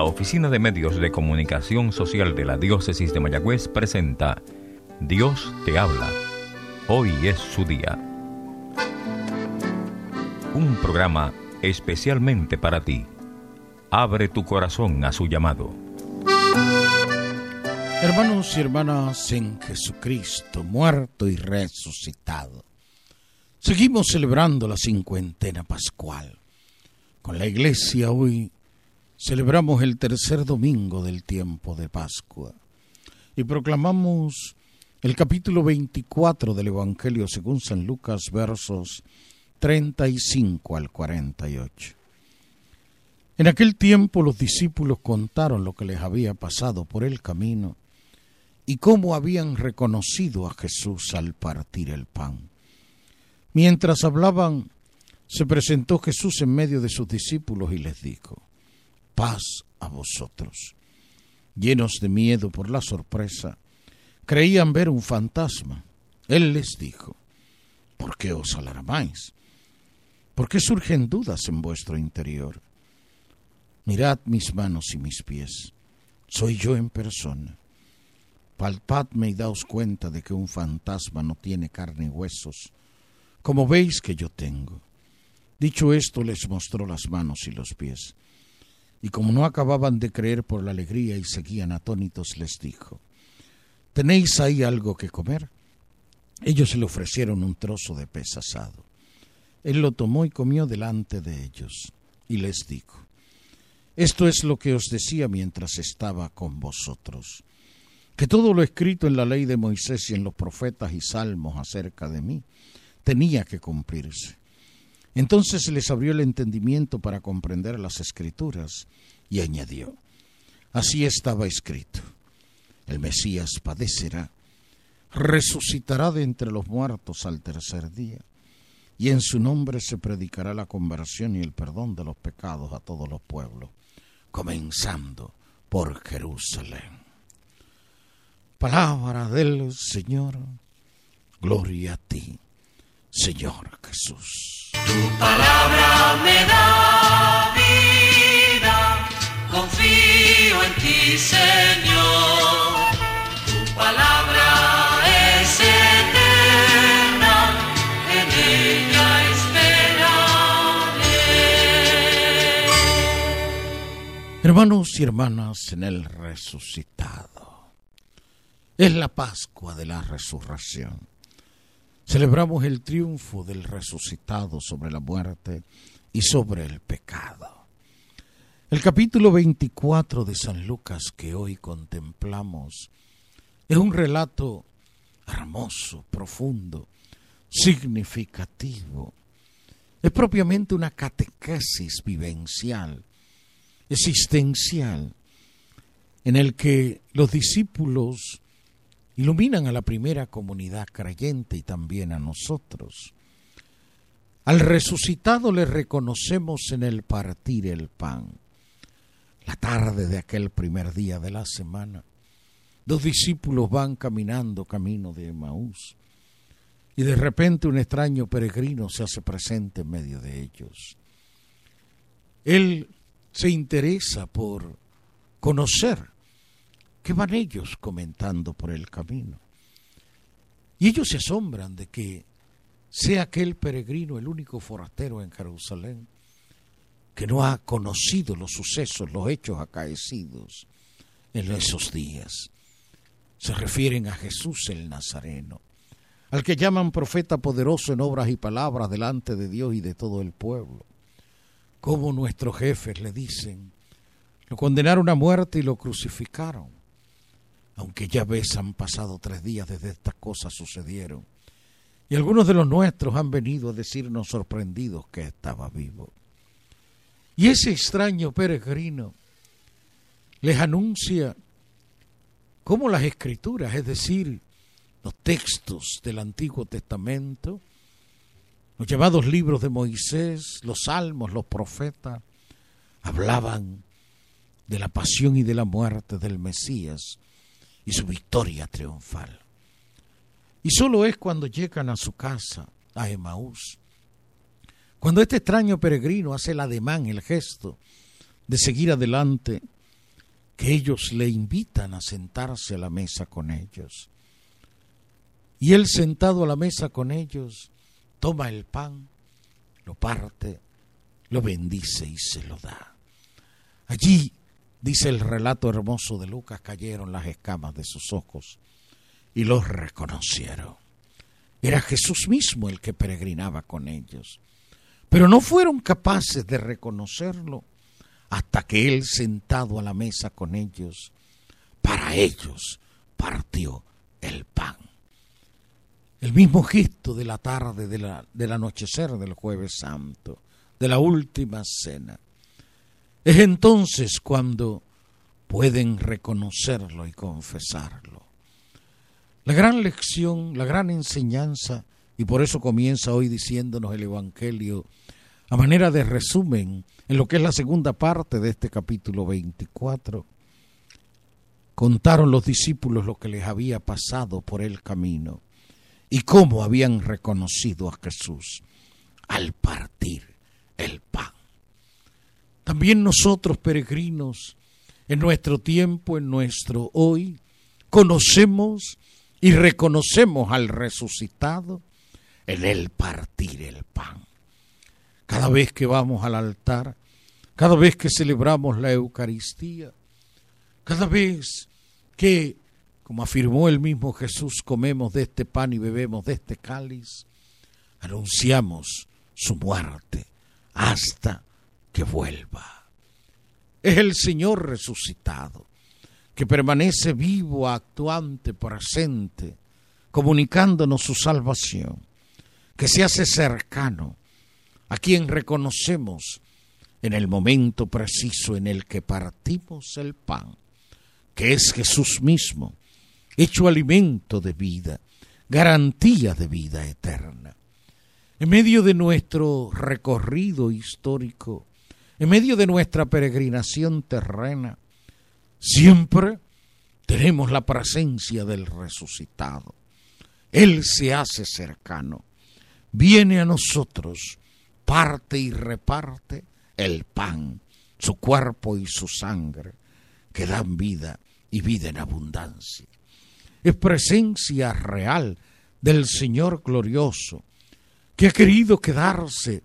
La Oficina de Medios de Comunicación Social de la Diócesis de Mayagüez presenta Dios te habla. Hoy es su día. Un programa especialmente para ti. Abre tu corazón a su llamado. Hermanos y hermanas en Jesucristo, muerto y resucitado. Seguimos celebrando la cincuentena pascual. Con la iglesia hoy celebramos el tercer domingo del tiempo de Pascua y proclamamos el capítulo 24 del Evangelio según San Lucas versos 35 al 48. En aquel tiempo los discípulos contaron lo que les había pasado por el camino y cómo habían reconocido a Jesús al partir el pan. Mientras hablaban, se presentó Jesús en medio de sus discípulos y les dijo, paz a vosotros. Llenos de miedo por la sorpresa, creían ver un fantasma. Él les dijo, ¿por qué os alarmáis? ¿Por qué surgen dudas en vuestro interior? Mirad mis manos y mis pies, soy yo en persona. Palpadme y daos cuenta de que un fantasma no tiene carne y huesos, como veis que yo tengo. Dicho esto, les mostró las manos y los pies. Y como no acababan de creer por la alegría y seguían atónitos, les dijo, ¿tenéis ahí algo que comer? Ellos le ofrecieron un trozo de pez asado. Él lo tomó y comió delante de ellos, y les dijo, Esto es lo que os decía mientras estaba con vosotros que todo lo escrito en la ley de Moisés y en los profetas y salmos acerca de mí tenía que cumplirse. Entonces les abrió el entendimiento para comprender las escrituras y añadió, así estaba escrito, el Mesías padecerá, resucitará de entre los muertos al tercer día, y en su nombre se predicará la conversión y el perdón de los pecados a todos los pueblos, comenzando por Jerusalén. Palabra del Señor. Gloria a ti, Señor Jesús. Tu palabra me da vida, confío en ti, Señor. Tu palabra es eterna, en ella esperaré. Hermanos y hermanas en el resucitado. Es la Pascua de la Resurrección. Celebramos el triunfo del resucitado sobre la muerte y sobre el pecado. El capítulo 24 de San Lucas que hoy contemplamos es un relato hermoso, profundo, significativo. Es propiamente una catequesis vivencial, existencial, en el que los discípulos iluminan a la primera comunidad creyente y también a nosotros. Al resucitado le reconocemos en el partir el pan. La tarde de aquel primer día de la semana, dos discípulos van caminando camino de Emaús y de repente un extraño peregrino se hace presente en medio de ellos. Él se interesa por conocer ¿Qué van ellos comentando por el camino? Y ellos se asombran de que sea aquel peregrino el único forastero en Jerusalén que no ha conocido los sucesos, los hechos acaecidos en esos días. Se refieren a Jesús el Nazareno, al que llaman profeta poderoso en obras y palabras delante de Dios y de todo el pueblo. Como nuestros jefes le dicen, lo condenaron a muerte y lo crucificaron aunque ya ves han pasado tres días desde estas cosas sucedieron. Y algunos de los nuestros han venido a decirnos sorprendidos que estaba vivo. Y ese extraño peregrino les anuncia cómo las escrituras, es decir, los textos del Antiguo Testamento, los llamados libros de Moisés, los salmos, los profetas, hablaban de la pasión y de la muerte del Mesías y su victoria triunfal. Y solo es cuando llegan a su casa, a Emaús, cuando este extraño peregrino hace el ademán, el gesto de seguir adelante, que ellos le invitan a sentarse a la mesa con ellos. Y él sentado a la mesa con ellos, toma el pan, lo parte, lo bendice y se lo da. Allí, dice el relato hermoso de Lucas, cayeron las escamas de sus ojos y los reconocieron. Era Jesús mismo el que peregrinaba con ellos. Pero no fueron capaces de reconocerlo hasta que él sentado a la mesa con ellos, para ellos partió el pan. El mismo gesto de la tarde de la, del anochecer del jueves santo, de la última cena. Es entonces cuando pueden reconocerlo y confesarlo. La gran lección, la gran enseñanza, y por eso comienza hoy diciéndonos el Evangelio a manera de resumen en lo que es la segunda parte de este capítulo 24. Contaron los discípulos lo que les había pasado por el camino y cómo habían reconocido a Jesús al partir el pan. También nosotros, peregrinos, en nuestro tiempo, en nuestro hoy, conocemos y reconocemos al resucitado en el partir el pan. Cada vez que vamos al altar, cada vez que celebramos la Eucaristía, cada vez que, como afirmó el mismo Jesús, comemos de este pan y bebemos de este cáliz, anunciamos su muerte hasta que vuelva. Es el Señor resucitado, que permanece vivo, actuante, presente, comunicándonos su salvación, que se hace cercano, a quien reconocemos en el momento preciso en el que partimos el pan, que es Jesús mismo, hecho alimento de vida, garantía de vida eterna. En medio de nuestro recorrido histórico, en medio de nuestra peregrinación terrena, siempre tenemos la presencia del resucitado. Él se hace cercano, viene a nosotros, parte y reparte el pan, su cuerpo y su sangre, que dan vida y vida en abundancia. Es presencia real del Señor glorioso, que ha querido quedarse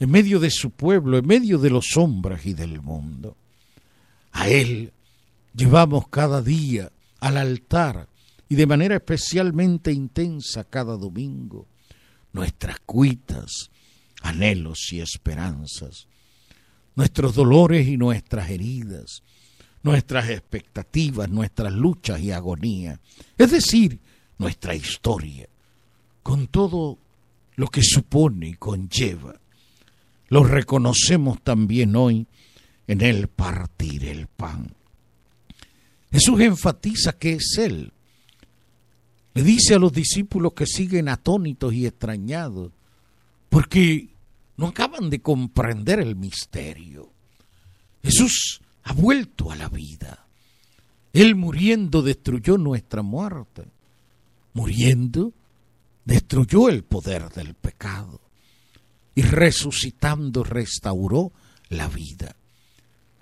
en medio de su pueblo, en medio de los hombres y del mundo. A Él llevamos cada día al altar y de manera especialmente intensa cada domingo nuestras cuitas, anhelos y esperanzas, nuestros dolores y nuestras heridas, nuestras expectativas, nuestras luchas y agonía, es decir, nuestra historia, con todo lo que supone y conlleva. Lo reconocemos también hoy en el partir el pan. Jesús enfatiza que es Él. Le dice a los discípulos que siguen atónitos y extrañados, porque no acaban de comprender el misterio. Jesús ha vuelto a la vida. Él muriendo destruyó nuestra muerte. Muriendo destruyó el poder del pecado. Y resucitando restauró la vida.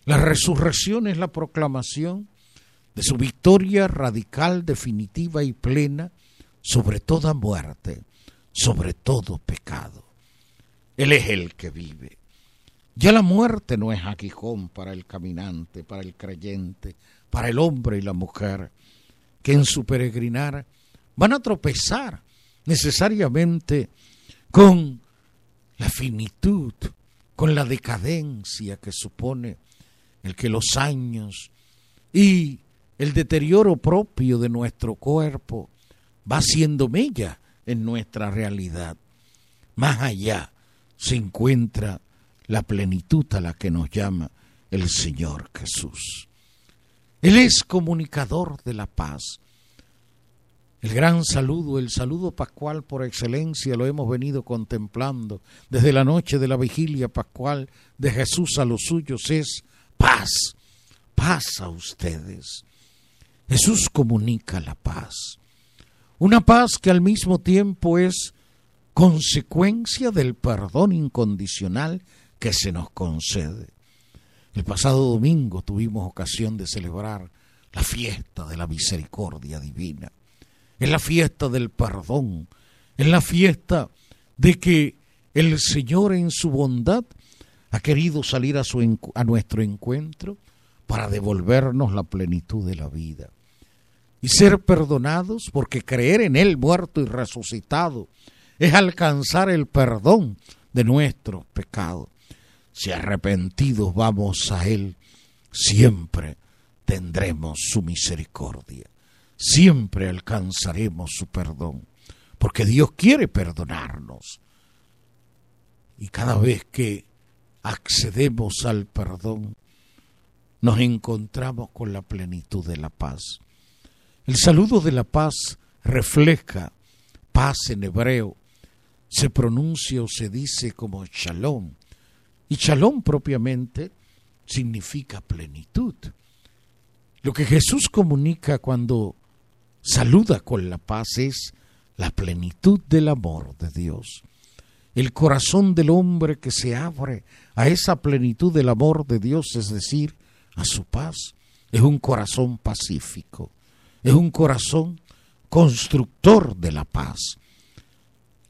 La resurrección es la proclamación de su victoria radical, definitiva y plena sobre toda muerte, sobre todo pecado. Él es el que vive. Ya la muerte no es aguijón para el caminante, para el creyente, para el hombre y la mujer, que en su peregrinar van a tropezar necesariamente con la finitud, con la decadencia que supone el que los años y el deterioro propio de nuestro cuerpo va siendo mella en nuestra realidad. Más allá se encuentra la plenitud a la que nos llama el Señor Jesús. Él es comunicador de la paz. El gran saludo, el saludo pascual por excelencia, lo hemos venido contemplando desde la noche de la vigilia pascual de Jesús a los suyos, es paz, paz a ustedes. Jesús comunica la paz, una paz que al mismo tiempo es consecuencia del perdón incondicional que se nos concede. El pasado domingo tuvimos ocasión de celebrar la fiesta de la misericordia divina. Es la fiesta del perdón. Es la fiesta de que el Señor en su bondad ha querido salir a, a nuestro encuentro para devolvernos la plenitud de la vida. Y ser perdonados porque creer en Él muerto y resucitado es alcanzar el perdón de nuestros pecados. Si arrepentidos vamos a Él, siempre tendremos su misericordia, siempre alcanzaremos su perdón, porque Dios quiere perdonarnos. Y cada vez que accedemos al perdón, nos encontramos con la plenitud de la paz. El saludo de la paz refleja paz en hebreo, se pronuncia o se dice como shalom, y shalom propiamente significa plenitud. Lo que Jesús comunica cuando saluda con la paz es la plenitud del amor de Dios. El corazón del hombre que se abre a esa plenitud del amor de Dios, es decir, a su paz, es un corazón pacífico, es un corazón constructor de la paz.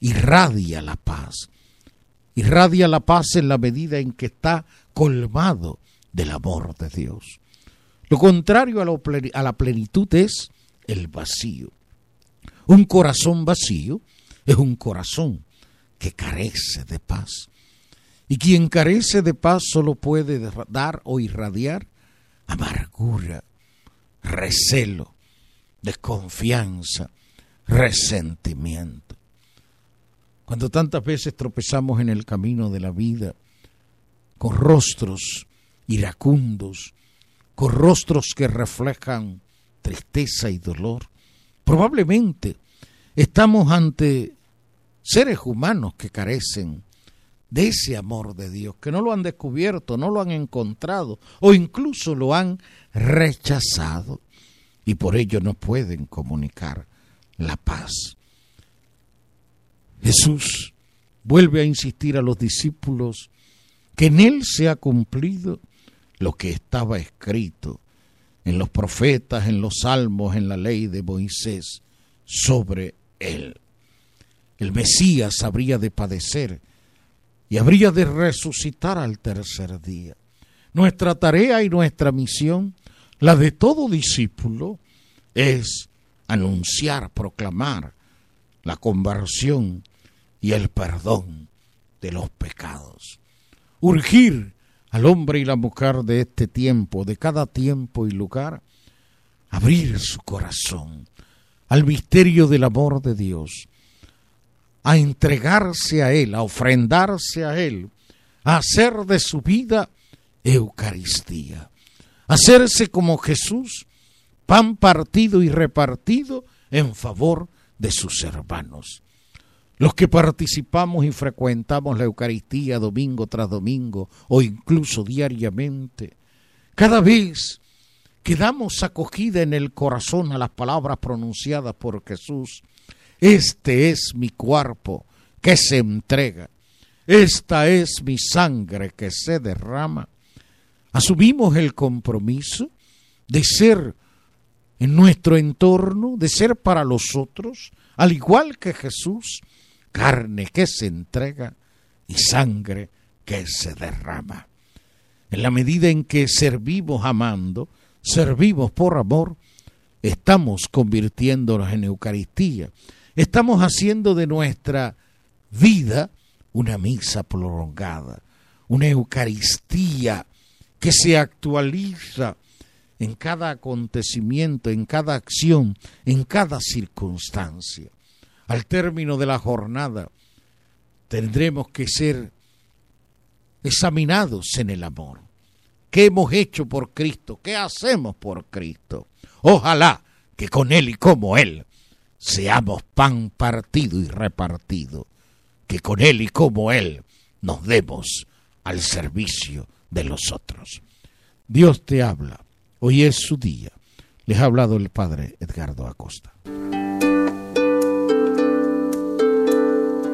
Irradia la paz. Irradia la paz en la medida en que está colmado del amor de Dios. Lo contrario a, la plenitud es el vacío. Un corazón vacío es un corazón que carece de paz. Y quien carece de paz solo puede dar o irradiar amargura, recelo, desconfianza, resentimiento. Cuando tantas veces tropezamos en el camino de la vida con rostros iracundos, con rostros que reflejan tristeza y dolor. Probablemente estamos ante seres humanos que carecen de ese amor de Dios, que no lo han descubierto, no lo han encontrado o incluso lo han rechazado y por ello no pueden comunicar la paz. Jesús vuelve a insistir a los discípulos que en Él se ha cumplido lo que estaba escrito en los profetas, en los salmos, en la ley de Moisés sobre él. El Mesías habría de padecer y habría de resucitar al tercer día. Nuestra tarea y nuestra misión, la de todo discípulo, es anunciar, proclamar la conversión y el perdón de los pecados. Urgir al hombre y la mujer de este tiempo, de cada tiempo y lugar, abrir su corazón al misterio del amor de Dios, a entregarse a Él, a ofrendarse a Él, a hacer de su vida Eucaristía, hacerse como Jesús, pan partido y repartido en favor de sus hermanos. Los que participamos y frecuentamos la Eucaristía domingo tras domingo o incluso diariamente, cada vez que damos acogida en el corazón a las palabras pronunciadas por Jesús, este es mi cuerpo que se entrega, esta es mi sangre que se derrama, asumimos el compromiso de ser en nuestro entorno, de ser para los otros, al igual que Jesús, carne que se entrega y sangre que se derrama. En la medida en que servimos amando, servimos por amor, estamos convirtiéndonos en Eucaristía. Estamos haciendo de nuestra vida una misa prolongada, una Eucaristía que se actualiza en cada acontecimiento, en cada acción, en cada circunstancia al término de la jornada, tendremos que ser examinados en el amor. ¿Qué hemos hecho por Cristo? ¿Qué hacemos por Cristo? Ojalá que con Él y como Él seamos pan partido y repartido, que con Él y como Él nos demos al servicio de los otros. Dios te habla, hoy es su día. Les ha hablado el Padre Edgardo Acosta.